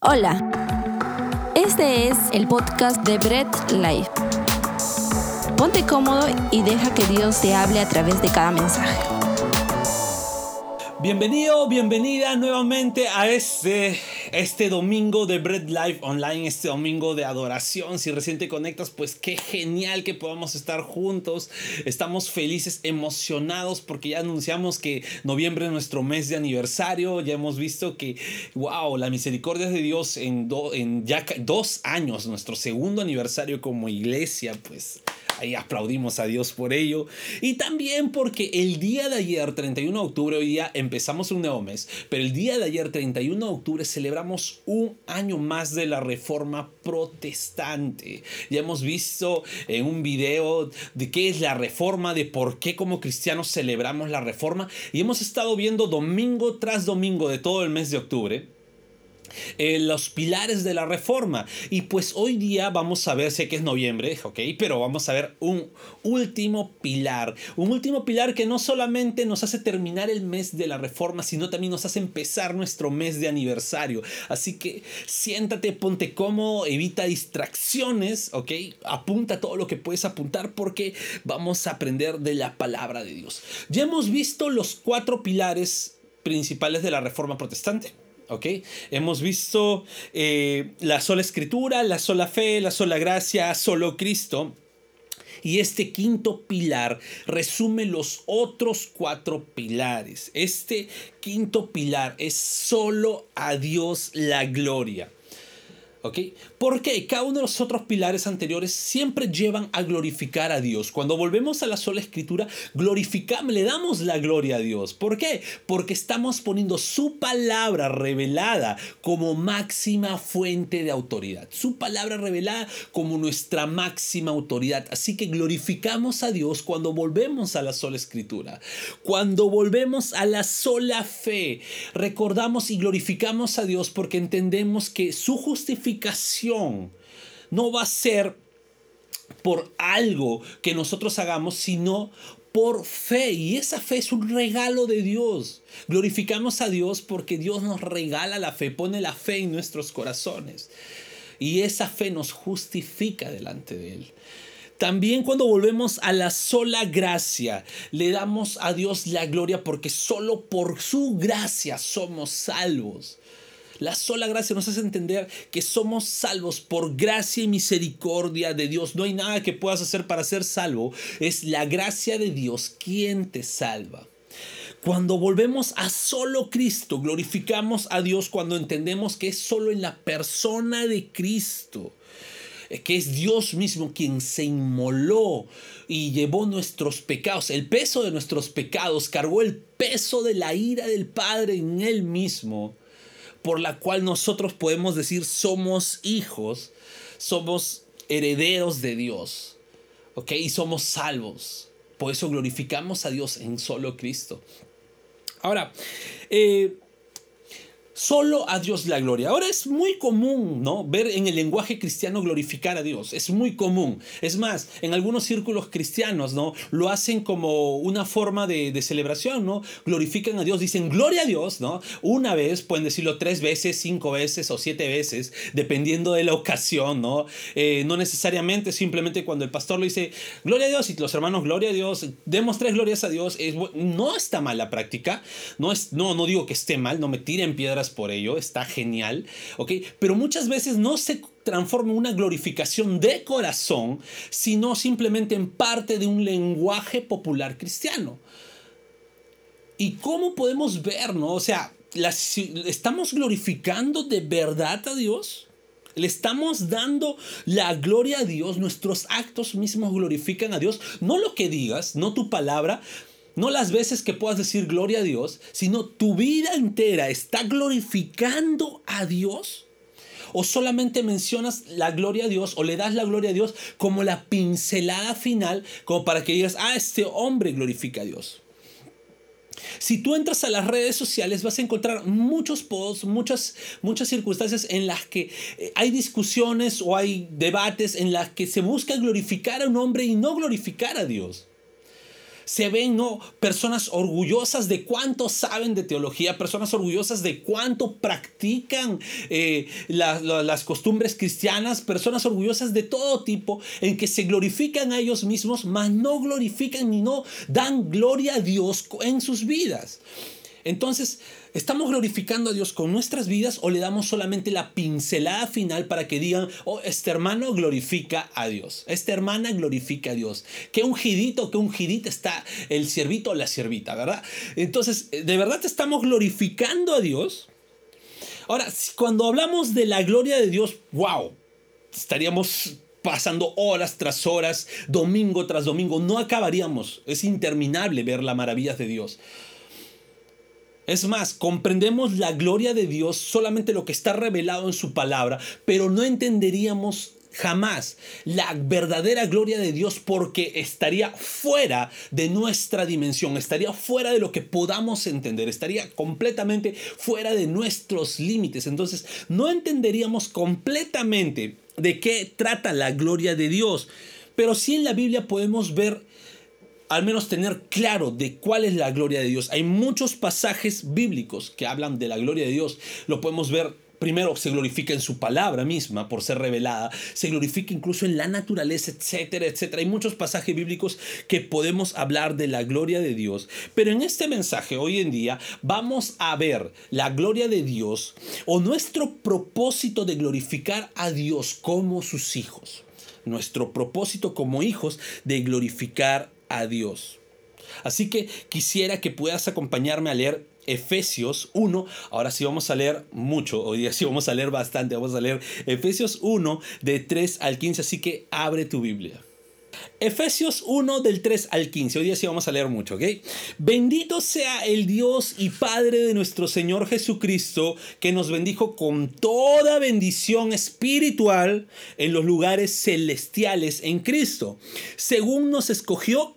Hola, este es el podcast de Bread Life. Ponte cómodo y deja que Dios te hable a través de cada mensaje. Bienvenido, bienvenida nuevamente a este, este domingo de Bread Life Online, este domingo de adoración. Si recién te conectas, pues qué genial que podamos estar juntos. Estamos felices, emocionados porque ya anunciamos que noviembre es nuestro mes de aniversario. Ya hemos visto que, wow, la misericordia de Dios en, en ya dos años, nuestro segundo aniversario como iglesia, pues Ahí aplaudimos a Dios por ello. Y también porque el día de ayer, 31 de octubre, hoy día empezamos un nuevo mes, pero el día de ayer, 31 de octubre, celebramos un año más de la reforma protestante. Ya hemos visto en un video de qué es la reforma, de por qué como cristianos celebramos la reforma. Y hemos estado viendo domingo tras domingo de todo el mes de octubre eh, los pilares de la reforma. Y pues hoy día vamos a ver, sé que es noviembre, ok, pero vamos a ver un último pilar. Un último pilar que no solamente nos hace terminar el mes de la reforma, sino también nos hace empezar nuestro mes de aniversario. Así que siéntate, ponte cómodo, evita distracciones, ok, apunta todo lo que puedes apuntar porque vamos a aprender de la palabra de Dios. Ya hemos visto los cuatro pilares principales de la reforma protestante. ¿Ok? Hemos visto eh, la sola escritura, la sola fe, la sola gracia, solo Cristo. Y este quinto pilar resume los otros cuatro pilares. Este quinto pilar es solo a Dios la gloria. ¿Ok? Porque cada uno de los otros pilares anteriores siempre llevan a glorificar a Dios. Cuando volvemos a la sola escritura, glorificamos, le damos la gloria a Dios. ¿Por qué? Porque estamos poniendo su palabra revelada como máxima fuente de autoridad. Su palabra revelada como nuestra máxima autoridad. Así que glorificamos a Dios cuando volvemos a la sola escritura. Cuando volvemos a la sola fe, recordamos y glorificamos a Dios porque entendemos que su justificación no va a ser por algo que nosotros hagamos, sino por fe. Y esa fe es un regalo de Dios. Glorificamos a Dios porque Dios nos regala la fe, pone la fe en nuestros corazones. Y esa fe nos justifica delante de Él. También cuando volvemos a la sola gracia, le damos a Dios la gloria porque solo por su gracia somos salvos. La sola gracia nos hace entender que somos salvos por gracia y misericordia de Dios. No hay nada que puedas hacer para ser salvo. Es la gracia de Dios quien te salva. Cuando volvemos a solo Cristo, glorificamos a Dios cuando entendemos que es solo en la persona de Cristo que es Dios mismo quien se inmoló y llevó nuestros pecados, el peso de nuestros pecados, cargó el peso de la ira del Padre en Él mismo por la cual nosotros podemos decir somos hijos, somos herederos de Dios, ¿ok? Y somos salvos. Por eso glorificamos a Dios en solo Cristo. Ahora, eh, Solo a Dios la gloria. Ahora es muy común, ¿no? Ver en el lenguaje cristiano glorificar a Dios. Es muy común. Es más, en algunos círculos cristianos, ¿no? Lo hacen como una forma de, celebración, ¿no? Glorifican a Dios, dicen gloria a Dios, ¿no? Una vez, pueden decirlo tres veces, cinco veces o siete veces, dependiendo de la ocasión, ¿no? Eh, no necesariamente, simplemente cuando el pastor lo dice gloria a Dios y los hermanos gloria a Dios, demos tres glorias a Dios. No está mal la práctica. No, es, no, no digo que esté mal, no me tiren piedras por ello, está genial, ¿ok? Pero muchas veces no se transforma en una glorificación de corazón, sino simplemente en parte de un lenguaje popular cristiano. ¿Y cómo podemos ver, no? O sea, ¿estamos glorificando de verdad a Dios? Le estamos dando la gloria a Dios, nuestros actos mismos glorifican a Dios, no lo que digas, no tu palabra, no las veces que puedas decir gloria a Dios, sino tu vida entera está glorificando a Dios. O solamente mencionas la gloria a Dios o le das la gloria a Dios como la pincelada final, como para que digas, ah, este hombre glorifica a Dios. Si tú entras a las redes sociales vas a encontrar muchos posts, muchas, muchas circunstancias en las que eh, hay discusiones o hay debates en las que se busca glorificar a un hombre y no glorificar a Dios. Se ven ¿no? personas orgullosas de cuánto saben de teología, personas orgullosas de cuánto practican eh, las costumbres cristianas, personas orgullosas de todo tipo, en que se glorifican a ellos mismos, mas no glorifican ni no dan gloria a Dios en sus vidas. Entonces, ¿estamos glorificando a Dios con nuestras vidas o le damos solamente la pincelada final para que digan, oh, este hermano glorifica a Dios, esta hermana glorifica a Dios? Qué ungidito, qué ungidita está el siervito o la siervita, ¿verdad? Entonces, ¿de verdad estamos glorificando a Dios? Ahora, cuando hablamos de la gloria de Dios, wow, estaríamos pasando horas tras horas, domingo tras domingo, no acabaríamos. Es interminable ver las maravillas de Dios. Es más, comprendemos la gloria de Dios solamente lo que está revelado en su palabra, pero no entenderíamos jamás la verdadera gloria de Dios porque estaría fuera de nuestra dimensión, estaría fuera de lo que podamos entender, estaría completamente fuera de nuestros límites. Entonces, no entenderíamos completamente de qué trata la gloria de Dios. Pero sí en la Biblia podemos ver al menos tener claro de cuál es la gloria de Dios. Hay muchos pasajes bíblicos que hablan de la gloria de Dios. Lo podemos ver primero se glorifica en su palabra misma por ser revelada, se glorifica incluso en la naturaleza, etcétera, etcétera. Hay muchos pasajes bíblicos que podemos hablar de la gloria de Dios, pero en este mensaje hoy en día vamos a ver la gloria de Dios o nuestro propósito de glorificar a Dios como sus hijos. Nuestro propósito como hijos de glorificar a Dios. Así que quisiera que puedas acompañarme a leer Efesios 1. Ahora sí vamos a leer mucho, hoy día sí vamos a leer bastante, vamos a leer Efesios 1 de 3 al 15, así que abre tu Biblia. Efesios 1 del 3 al 15. Hoy día sí vamos a leer mucho, ¿ok? Bendito sea el Dios y Padre de nuestro Señor Jesucristo, que nos bendijo con toda bendición espiritual en los lugares celestiales en Cristo, según nos escogió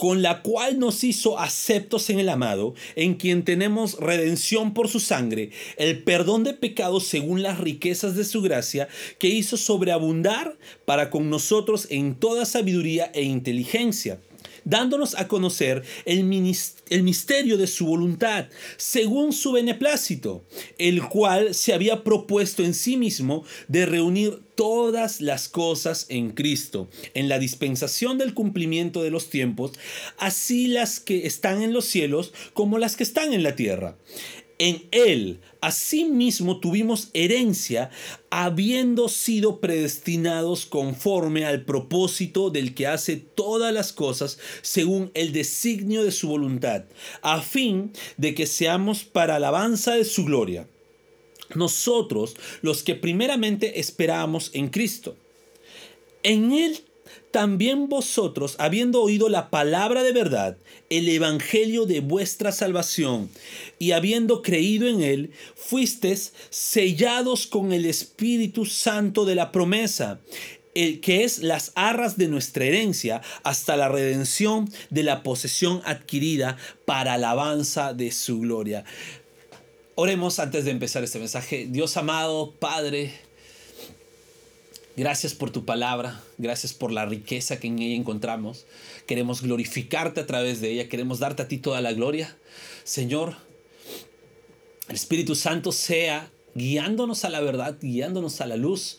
con la cual nos hizo aceptos en el amado, en quien tenemos redención por su sangre, el perdón de pecados según las riquezas de su gracia, que hizo sobreabundar para con nosotros en toda sabiduría e inteligencia dándonos a conocer el, misterio de su voluntad, según su beneplácito, el cual se había propuesto en sí mismo de reunir todas las cosas en Cristo, en la dispensación del cumplimiento de los tiempos, así las que están en los cielos como las que están en la tierra en Él asimismo tuvimos herencia, habiendo sido predestinados conforme al propósito del que hace todas las cosas según el designio de su voluntad, a fin de que seamos para alabanza de su gloria. Nosotros, los que primeramente esperábamos en Cristo. En Él también vosotros, habiendo oído la palabra de verdad, el evangelio de vuestra salvación, y habiendo creído en él, fuisteis sellados con el Espíritu Santo de la promesa, el que es las arras de nuestra herencia hasta la redención de la posesión adquirida para alabanza de su gloria. Oremos antes de empezar este mensaje. Dios amado, Padre, Gracias por tu palabra, gracias por la riqueza que en ella encontramos. Queremos glorificarte a través de ella, queremos darte a ti toda la gloria. Señor, el Espíritu Santo sea guiándonos a la verdad, guiándonos a la luz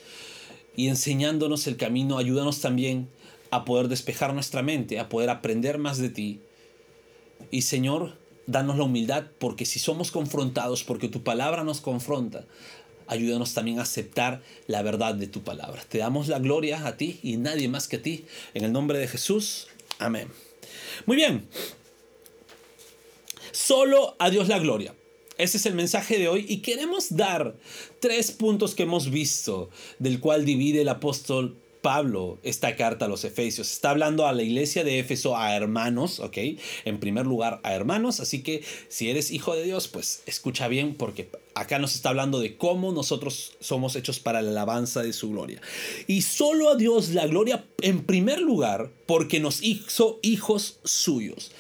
y enseñándonos el camino. Ayúdanos también a poder despejar nuestra mente, a poder aprender más de ti. Y Señor, danos la humildad porque si somos confrontados, porque tu palabra nos confronta, ayúdanos también a aceptar la verdad de tu palabra. Te damos la gloria a ti y nadie más que a ti. En el nombre de Jesús. Amén. Muy bien. Solo a Dios la gloria. Ese es el mensaje de hoy y queremos dar tres puntos que hemos visto del cual divide el apóstol Pablo esta carta a los Efesios. Está hablando a la iglesia de Éfeso, a hermanos, ¿ok? En primer lugar, a hermanos. Así que si eres hijo de Dios, pues escucha bien porque acá nos está hablando de cómo nosotros somos hechos para la alabanza de su gloria. Y solo a Dios la gloria en primer lugar porque nos hizo hijos suyos.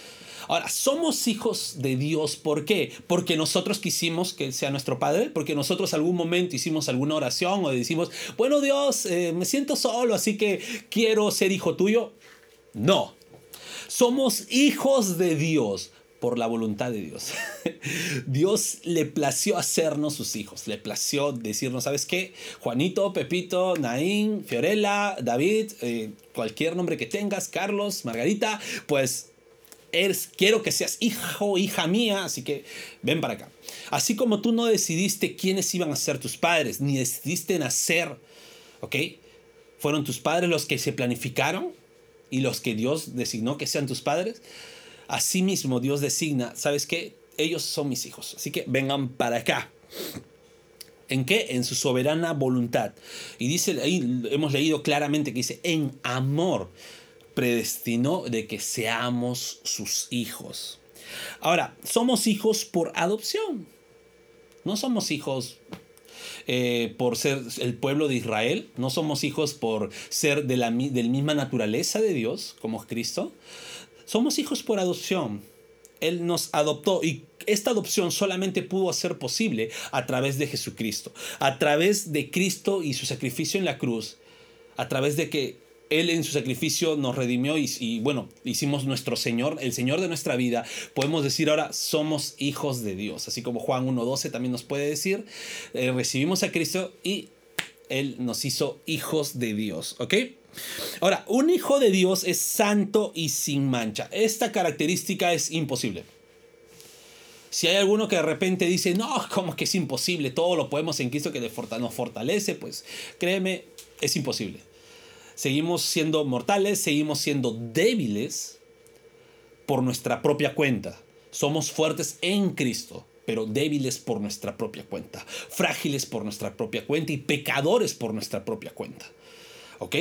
Ahora, somos hijos de Dios. ¿Por qué? Porque nosotros quisimos que sea nuestro Padre, porque nosotros algún momento hicimos alguna oración o decimos, bueno Dios, eh, me siento solo, así que quiero ser hijo tuyo. No, somos hijos de Dios por la voluntad de Dios. Dios le plació hacernos sus hijos, le plació decirnos, ¿sabes qué? Juanito, Pepito, Naín, Fiorella, David, eh, cualquier nombre que tengas, Carlos, Margarita, pues quiero que seas hijo, hija mía, así que ven para acá. Así como tú no decidiste quiénes iban a ser tus padres, ni decidiste nacer, ¿ok? Fueron tus padres los que se planificaron y los que Dios designó que sean tus padres. Asimismo, Dios designa, ¿sabes qué? Ellos son mis hijos, así que vengan para acá. ¿En qué? En su soberana voluntad. Y dice ahí, hemos leído claramente que dice, en amor predestinó de que seamos sus hijos. Ahora, somos hijos por adopción. No somos hijos eh, por ser el pueblo de Israel, no somos hijos por ser de la misma naturaleza de Dios, como Cristo. Somos hijos por adopción. Él nos adoptó y esta adopción solamente pudo ser posible a través de Jesucristo, a través de Cristo y su sacrificio en la cruz, a través de que él en su sacrificio nos redimió y, bueno, hicimos nuestro Señor, el Señor de nuestra vida. Podemos decir ahora, somos hijos de Dios. Así como Juan 1.12 también nos puede decir, eh, recibimos a Cristo y Él nos hizo hijos de Dios. ¿Ok? Ahora, un hijo de Dios es santo y sin mancha. Esta característica es imposible. Si hay alguno que de repente dice, no, como que es imposible, todo lo podemos en Cristo que nos fortalece, pues créeme, es imposible. Seguimos siendo mortales, seguimos siendo débiles por nuestra propia cuenta. Somos fuertes en Cristo, pero débiles por nuestra propia cuenta, frágiles por nuestra propia cuenta y pecadores por nuestra propia cuenta. ¿Ok?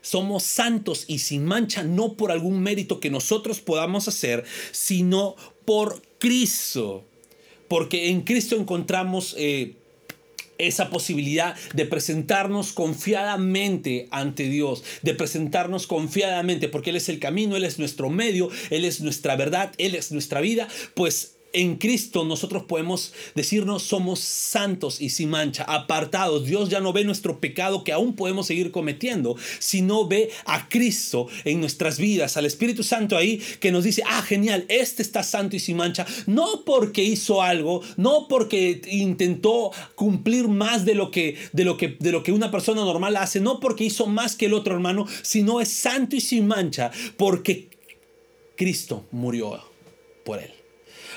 Somos santos y sin mancha no por algún mérito que nosotros podamos hacer, sino por Cristo. Porque en Cristo encontramos eh, esa posibilidad de presentarnos confiadamente ante Dios, de presentarnos confiadamente, porque Él es el camino, Él es nuestro medio, Él es nuestra verdad, Él es nuestra vida, pues en Cristo nosotros podemos decirnos somos santos y sin mancha, apartados. Dios ya no ve nuestro pecado que aún podemos seguir cometiendo, sino ve a Cristo en nuestras vidas, al Espíritu Santo ahí que nos dice, ah, genial, este está santo y sin mancha, no porque hizo algo, no porque intentó cumplir más de lo que, de lo que, de lo que una persona normal hace, no porque hizo más que el otro hermano, sino es santo y sin mancha porque Cristo murió por él.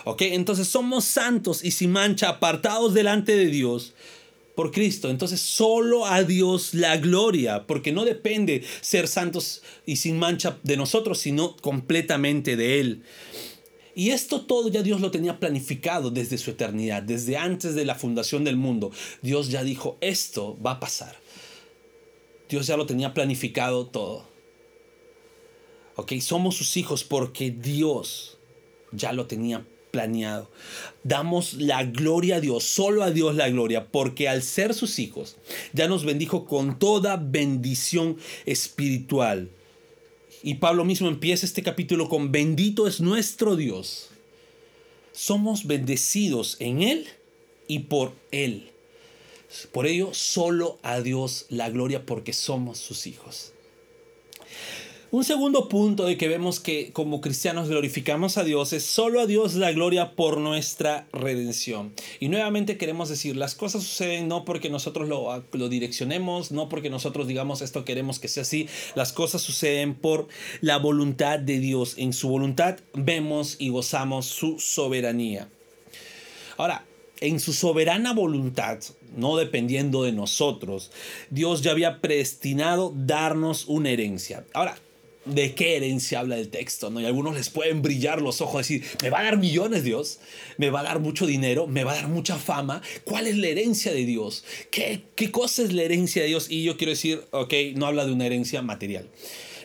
¿Ok? Entonces somos santos y sin mancha, apartados delante de Dios por Cristo. Entonces solo a Dios la gloria, porque no depende ser santos y sin mancha de nosotros, sino completamente de Él. Y esto todo ya Dios lo tenía planificado desde su eternidad, desde antes de la fundación del mundo. Dios ya dijo, esto va a pasar. Dios ya lo tenía planificado todo. Ok, somos sus hijos porque Dios ya lo tenía planeado. Damos la gloria a Dios, solo a Dios la gloria, porque al ser sus hijos ya nos bendijo con toda bendición espiritual. Y Pablo mismo empieza este capítulo con bendito es nuestro Dios. Somos bendecidos en Él y por Él. Por ello, solo a Dios la gloria porque somos sus hijos. Un segundo punto de que vemos que como cristianos glorificamos a Dios es solo a Dios la gloria por nuestra redención. Y nuevamente queremos decir, las cosas suceden no porque nosotros lo, lo direccionemos, no porque nosotros digamos esto queremos que sea así, las cosas suceden por la voluntad de Dios. En su voluntad vemos y gozamos su soberanía. Ahora, en su soberana voluntad, no dependiendo de nosotros, Dios ya había predestinado darnos una herencia. Ahora, de qué herencia habla el texto, ¿no? Y algunos les pueden brillar los ojos, decir, me va a dar millones Dios, me va a dar mucho dinero, me va a dar mucha fama. ¿Cuál es la herencia de Dios? ¿Qué, qué cosa es la herencia de Dios? Y yo quiero decir, ok, no habla de una herencia material.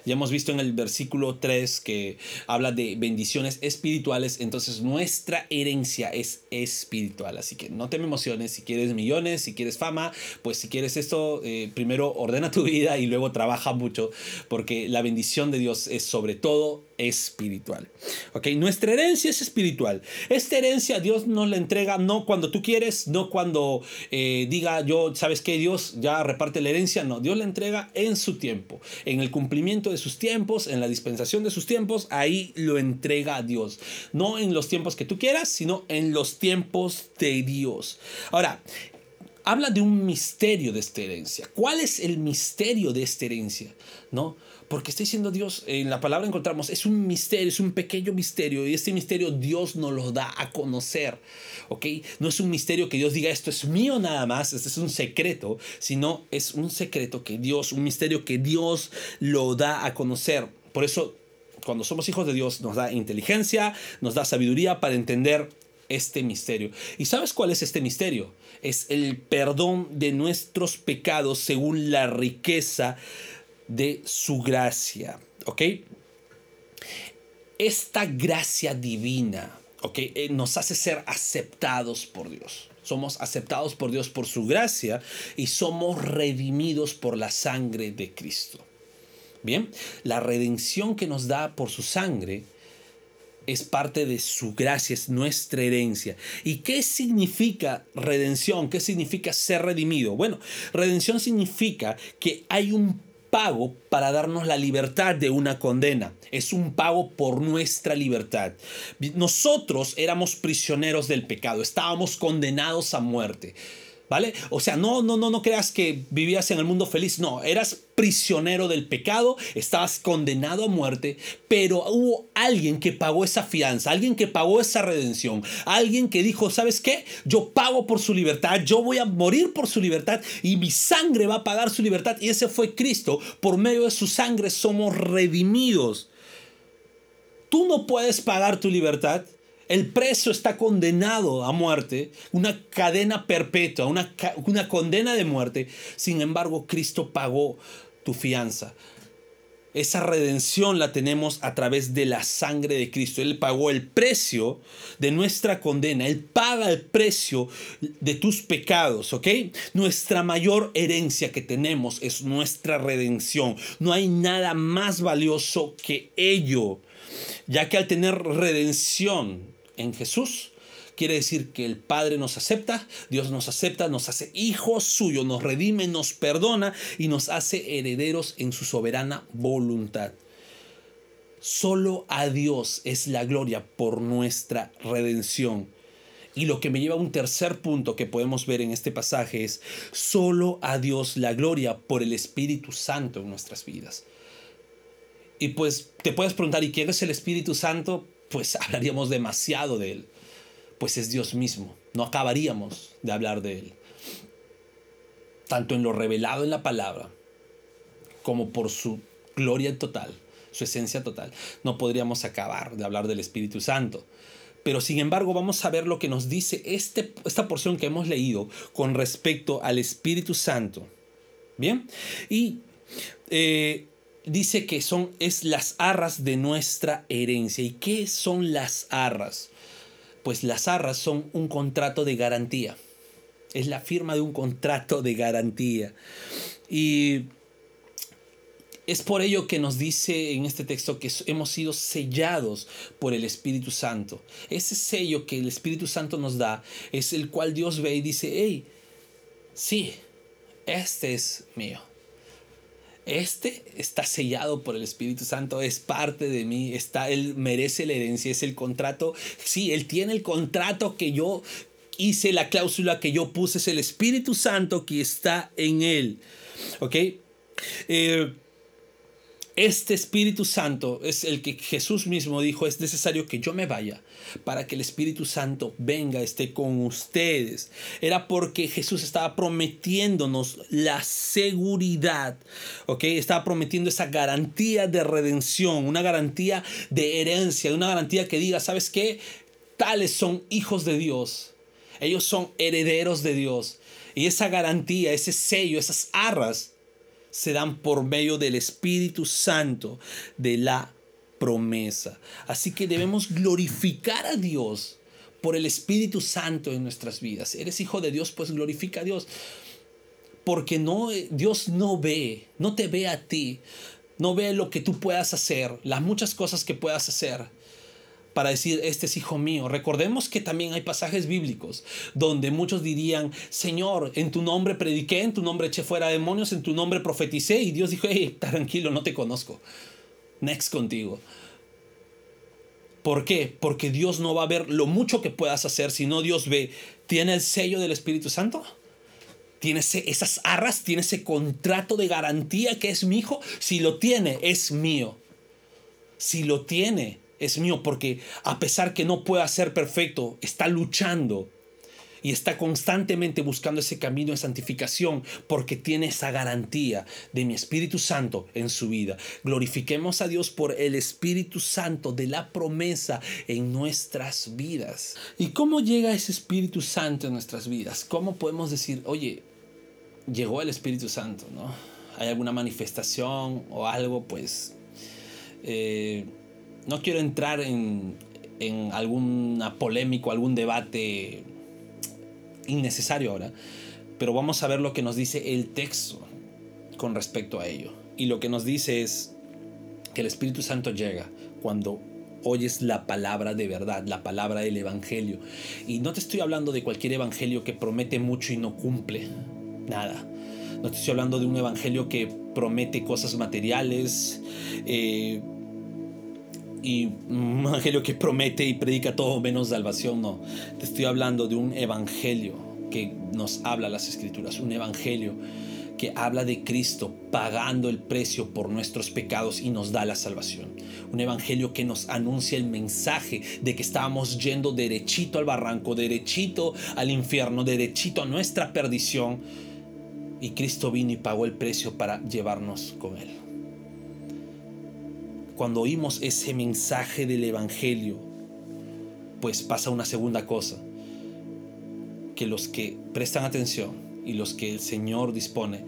Ya hemos visto en el versículo 3 que habla de bendiciones espirituales, entonces nuestra herencia es espiritual, así que no te me emociones, si quieres millones, si quieres fama, pues si quieres esto, eh, primero ordena tu vida y luego trabaja mucho, porque la bendición de Dios es sobre todo espiritual. ¿Ok? Nuestra herencia es espiritual. Esta herencia Dios nos la entrega no cuando tú quieres, no cuando eh, diga yo, ¿sabes qué? Dios ya reparte la herencia. No, Dios la entrega en su tiempo, en el cumplimiento de sus tiempos, en la dispensación de sus tiempos, ahí lo entrega a Dios. No en los tiempos que tú quieras, sino en los tiempos de Dios. Ahora, habla de un misterio de esta herencia. ¿Cuál es el misterio de esta herencia? ¿No? Porque está diciendo Dios, en la palabra encontramos, es un misterio, es un pequeño misterio, y este misterio Dios nos lo da a conocer, ¿ok? No es un misterio que Dios diga esto es mío nada más, este es un secreto, sino es un secreto que Dios, un misterio que Dios lo da a conocer. Por eso, cuando somos hijos de Dios, nos da inteligencia, nos da sabiduría para entender este misterio. ¿Y sabes cuál es este misterio? Es el perdón de nuestros pecados según la riqueza de su gracia. ¿Ok? Esta gracia divina, ¿ok? Eh, nos hace ser aceptados por Dios. Somos aceptados por Dios por su gracia y somos redimidos por la sangre de Cristo. Bien, la redención que nos da por su sangre es parte de su gracia, es nuestra herencia. ¿Y qué significa redención? ¿Qué significa ser redimido? Bueno, redención significa que hay un pago para darnos la libertad de una condena. Es un pago por nuestra libertad. Nosotros éramos prisioneros del pecado, estábamos condenados a muerte. ¿Vale? O sea, no, no, no, no creas que vivías en el mundo feliz. No, eras prisionero del pecado, estabas condenado a muerte, pero hubo alguien que pagó esa fianza, alguien que pagó esa redención, alguien que dijo, ¿sabes qué? Yo pago por su libertad, yo voy a morir por su libertad y mi sangre va a pagar su libertad. Y ese fue Cristo. Por medio de su sangre somos redimidos. Tú no puedes pagar tu libertad. El preso está condenado a muerte, una cadena perpetua, una, una condena de muerte. Sin embargo, Cristo pagó tu fianza. Esa redención la tenemos a través de la sangre de Cristo. Él pagó el precio de nuestra condena. Él paga el precio de tus pecados, ¿ok? Nuestra mayor herencia que tenemos es nuestra redención. No hay nada más valioso que ello, ya que al tener redención, en Jesús, quiere decir que el Padre nos acepta, Dios nos acepta, nos hace hijos suyos, nos redime, nos perdona y nos hace herederos en su soberana voluntad. Solo a Dios es la gloria por nuestra redención. Y lo que me lleva a un tercer punto que podemos ver en este pasaje es, solo a Dios la gloria por el Espíritu Santo en nuestras vidas. Y pues te puedes preguntar, ¿y quién es el Espíritu Santo? Pues hablaríamos demasiado de Él, pues es Dios mismo, no acabaríamos de hablar de Él, tanto en lo revelado en la palabra, como por su gloria total, su esencia total. No podríamos acabar de hablar del Espíritu Santo. Pero sin embargo vamos a ver lo que nos dice este, esta porción que hemos leído con respecto al Espíritu Santo. Bien, y eh, dice que son es las arras de nuestra herencia. ¿Y qué son las arras? Pues las arras son un contrato de garantía. Es la firma de un contrato de garantía. Y es por ello que nos dice en este texto que hemos sido sellados por el Espíritu Santo. Ese sello que el Espíritu Santo nos da es el cual Dios ve y dice, hey, sí, este es mío este está sellado por el Espíritu Santo, es parte de mí, está, él merece la herencia, es el contrato. Sí, él tiene el contrato que yo hice, la cláusula que yo puse, es el Espíritu Santo que está en él. ¿Ok? Eh, Este Espíritu Santo es el que Jesús mismo dijo, es necesario que yo me vaya para que el Espíritu Santo venga, esté con ustedes. Era porque Jesús estaba prometiéndonos la seguridad, ¿ok? Estaba prometiendo esa garantía de redención, una garantía de herencia, una garantía que diga, ¿sabes qué? Tales son hijos de Dios. Ellos son herederos de Dios. Y esa garantía, ese sello, esas arras, se dan por medio del Espíritu Santo de la promesa. Así que debemos glorificar a Dios por el Espíritu Santo en nuestras vidas. Eres hijo de Dios, pues glorifica a Dios. Porque no, Dios no ve, no te ve a ti, no ve lo que tú puedas hacer, las muchas cosas que puedas hacer para decir, este es hijo mío. Recordemos que también hay pasajes bíblicos donde muchos dirían, Señor, en tu nombre prediqué, en tu nombre eché fuera demonios, en tu nombre profeticé y Dios dijo, hey, tranquilo, no te conozco. Next contigo. ¿Por qué? Porque Dios no va a ver lo mucho que puedas hacer, sino Dios ve, ¿tiene el sello del Espíritu Santo? ¿Tiene esas arras? ¿Tiene ese contrato de garantía que es mi hijo? Si lo tiene, es mío. Si lo tiene, es mío porque a pesar que no pueda ser perfecto, está luchando y está constantemente buscando ese camino de santificación porque tiene esa garantía de mi Espíritu Santo en su vida. Glorifiquemos a Dios por el Espíritu Santo de la promesa en nuestras vidas. ¿Y cómo llega ese Espíritu Santo en nuestras vidas? ¿Cómo podemos decir, oye, llegó el Espíritu Santo, ¿no? ¿Hay alguna manifestación o algo? Pues... Eh, no quiero entrar en, en alguna polémica, algún debate innecesario ahora, pero vamos a ver lo que nos dice el texto con respecto a ello. Y lo que nos dice es que el Espíritu Santo llega cuando oyes la palabra de verdad, la palabra del Evangelio. Y no te estoy hablando de cualquier Evangelio que promete mucho y no cumple nada. No te estoy hablando de un Evangelio que promete cosas materiales, eh, y un evangelio que promete y predica todo menos salvación, no. Te estoy hablando de un evangelio que nos habla las escrituras, un evangelio que habla de Cristo pagando el precio por nuestros pecados y nos da la salvación. Un evangelio que nos anuncia el mensaje de que estábamos yendo derechito al barranco, derechito al infierno, derechito a nuestra perdición. Y Cristo vino y pagó el precio para llevarnos con Él cuando oímos ese mensaje del Evangelio, pues pasa una segunda cosa, que los que prestan atención y los que el Señor dispone,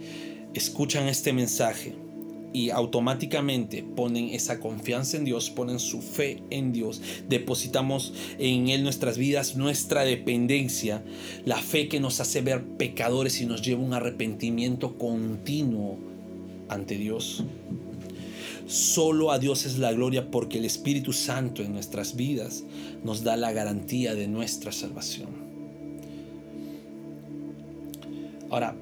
escuchan este mensaje y automáticamente ponen esa confianza en Dios, ponen su fe en Dios, depositamos en Él nuestras vidas, nuestra dependencia, la fe que nos hace ver pecadores y nos lleva a un arrepentimiento continuo ante Dios. Solo a Dios es la gloria porque el Espíritu Santo en nuestras vidas nos da la garantía de nuestra salvación. Ahora,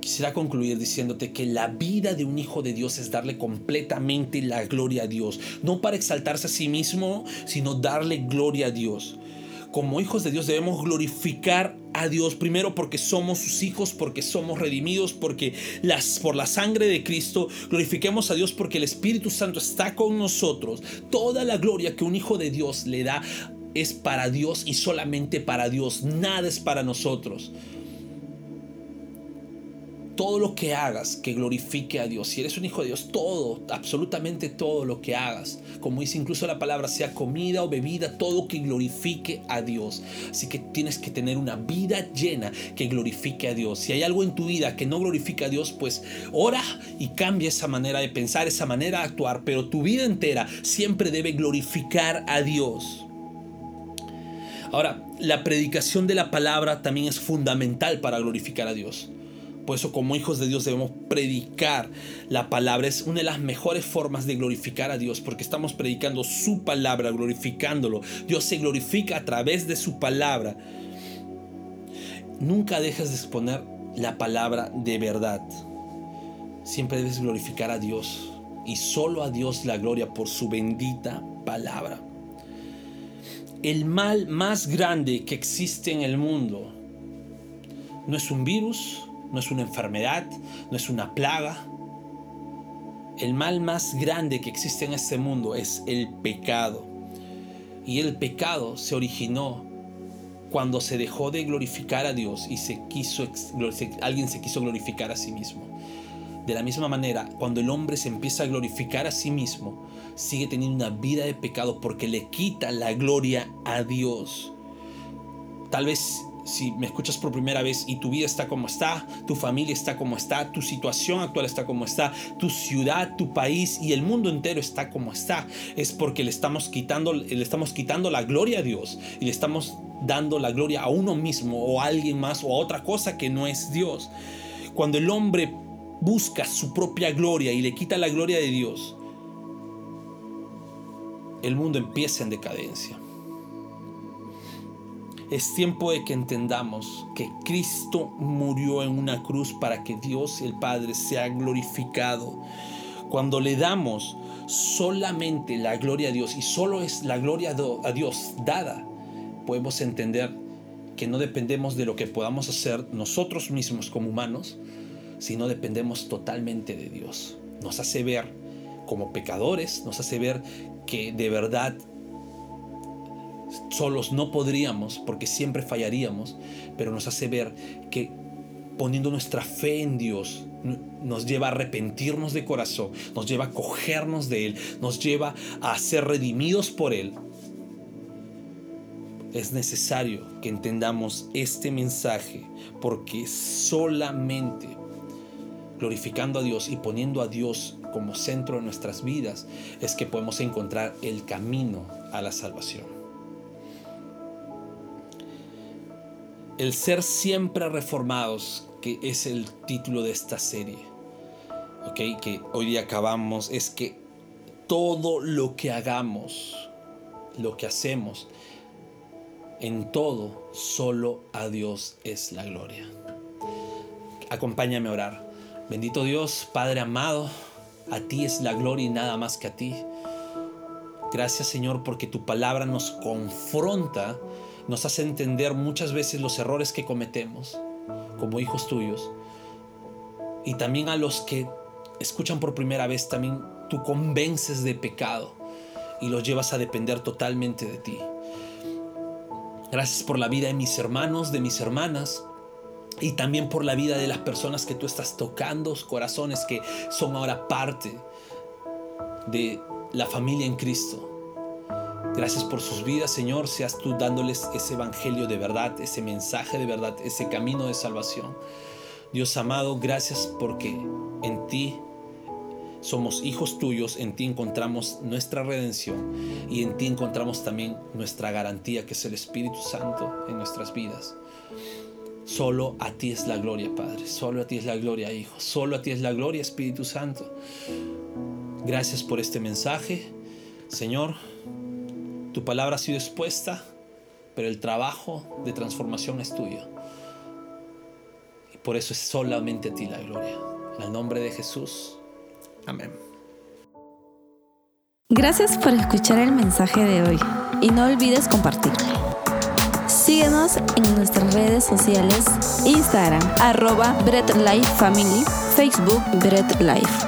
quisiera concluir diciéndote que la vida de un hijo de Dios es darle completamente la gloria a Dios, no para exaltarse a sí mismo, sino darle gloria a Dios como hijos de Dios debemos glorificar a Dios primero porque somos sus hijos, porque somos redimidos, porque las, por la sangre de Cristo glorifiquemos a Dios porque el Espíritu Santo está con nosotros. Toda la gloria que un hijo de Dios le da es para Dios y solamente para Dios. Nada es para nosotros todo lo que hagas que glorifique a Dios. Si eres un hijo de Dios, todo, absolutamente todo lo que hagas, como dice incluso la palabra, sea comida o bebida, todo que glorifique a Dios. Así que tienes que tener una vida llena que glorifique a Dios. Si hay algo en tu vida que no glorifica a Dios, pues ora y cambia esa manera de pensar, esa manera de actuar, pero tu vida entera siempre debe glorificar a Dios. Ahora, la predicación de la palabra también es fundamental para glorificar a Dios. Por eso como hijos de Dios debemos predicar la palabra. Es una de las mejores formas de glorificar a Dios porque estamos predicando su palabra, glorificándolo. Dios se glorifica a través de su palabra. Nunca dejes de exponer la palabra de verdad. Siempre debes glorificar a Dios y solo a Dios la gloria por su bendita palabra. El mal más grande que existe en el mundo no es un virus, no es una enfermedad, no es una plaga, El mal más grande que existe en este mundo es el pecado. Y el pecado se originó cuando se dejó de glorificar a Dios y se quiso, alguien se quiso glorificar a sí mismo. De la misma manera, cuando el hombre se empieza a glorificar a sí mismo, sigue teniendo una vida de pecado porque le quita la gloria a Dios. Tal vez si me escuchas por primera vez y tu vida está como está, tu familia está como está, tu situación actual está como está, tu ciudad, tu país y el mundo entero está como está, es porque le estamos quitando, le estamos quitando la gloria a Dios y le estamos dando la gloria a uno mismo o a alguien más o a otra cosa que no es Dios. Cuando el hombre busca su propia gloria y le quita la gloria de Dios, el mundo empieza en decadencia. Es tiempo de que entendamos que Cristo murió en una cruz para que Dios el Padre sea glorificado. Cuando le damos solamente la gloria a Dios y solo es la gloria a Dios dada, podemos entender que no dependemos de lo que podamos hacer nosotros mismos como humanos, sino dependemos totalmente de Dios. Nos hace ver como pecadores, nos hace ver que de verdad solos no podríamos porque siempre fallaríamos, pero nos hace ver que poniendo nuestra fe en Dios nos lleva a arrepentirnos de corazón, nos lleva a cogernos de Él, nos lleva a ser redimidos por Él. Es necesario que entendamos este mensaje porque solamente glorificando a Dios y poniendo a Dios como centro de nuestras vidas es que podemos encontrar el camino a la salvación. El ser siempre reformados, que es el título de esta serie, ¿ok? Que hoy día acabamos, es que todo lo que hagamos, lo que hacemos, en todo, solo a Dios es la gloria. Acompáñame a orar. Bendito Dios, Padre amado, a ti es la gloria y nada más que a ti. Gracias Señor porque tu palabra nos confronta nos hace entender muchas veces los errores que cometemos como hijos tuyos. Y también a los que escuchan por primera vez, también tú convences de pecado y los llevas a depender totalmente de ti. Gracias por la vida de mis hermanos, de mis hermanas y también por la vida de las personas que tú estás tocando, corazones que son ahora parte de la familia en Cristo. Gracias por sus vidas, Señor. Seas tú dándoles ese evangelio de verdad, ese mensaje de verdad, ese camino de salvación. Dios amado, gracias porque en ti somos hijos tuyos, en ti encontramos nuestra redención y en ti encontramos también nuestra garantía que es el Espíritu Santo en nuestras vidas. Solo a ti es la gloria, Padre. Solo a ti es la gloria, Hijo. Solo a ti es la gloria, Espíritu Santo. Gracias por este mensaje. Señor, tu palabra ha sido expuesta, pero el trabajo de transformación es tuyo. Y por eso es solamente a ti la gloria. En el nombre de Jesús. Amén. Gracias por escuchar el mensaje de hoy y no olvides compartirlo. Síguenos en nuestras redes sociales, Instagram, arroba Bread Life Family, Facebook Bread Life.